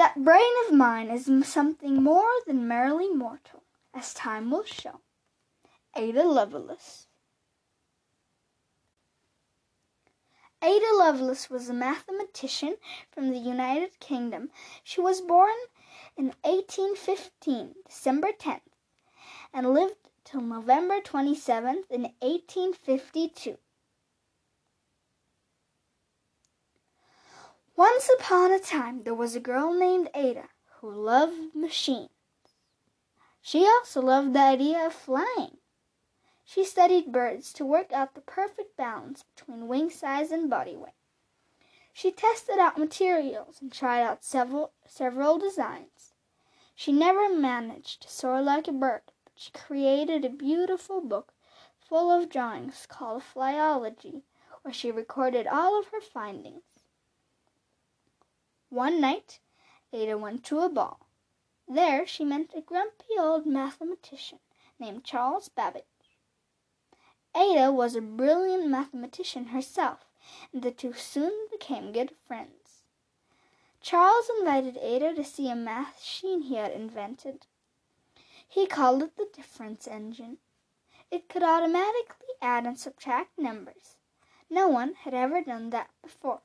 That brain of mine is something more than merely mortal, as time will show. Ada Lovelace. Ada Lovelace was a mathematician from the United Kingdom. She was born in 1815, December 10th, and lived till November 27th in 1852. Once upon a time there was a girl named Ada who loved machines. She also loved the idea of flying. She studied birds to work out the perfect balance between wing size and body weight. She tested out materials and tried out several, several designs. She never managed to soar like a bird, but she created a beautiful book full of drawings called Flyology, where she recorded all of her findings. One night Ada went to a ball. There she met a grumpy old mathematician named Charles Babbage. Ada was a brilliant mathematician herself, and the two soon became good friends. Charles invited Ada to see a math machine he had invented. He called it the difference engine. It could automatically add and subtract numbers. No one had ever done that before.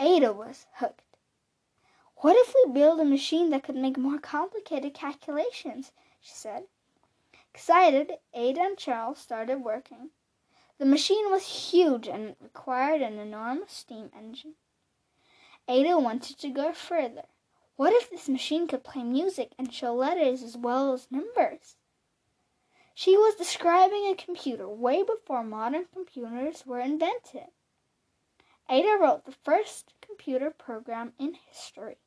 Ada was hooked. What if we build a machine that could make more complicated calculations? she said. Excited, Ada and Charles started working. The machine was huge and required an enormous steam engine. Ada wanted to go further. What if this machine could play music and show letters as well as numbers? She was describing a computer way before modern computers were invented. Ada wrote the first computer program in history.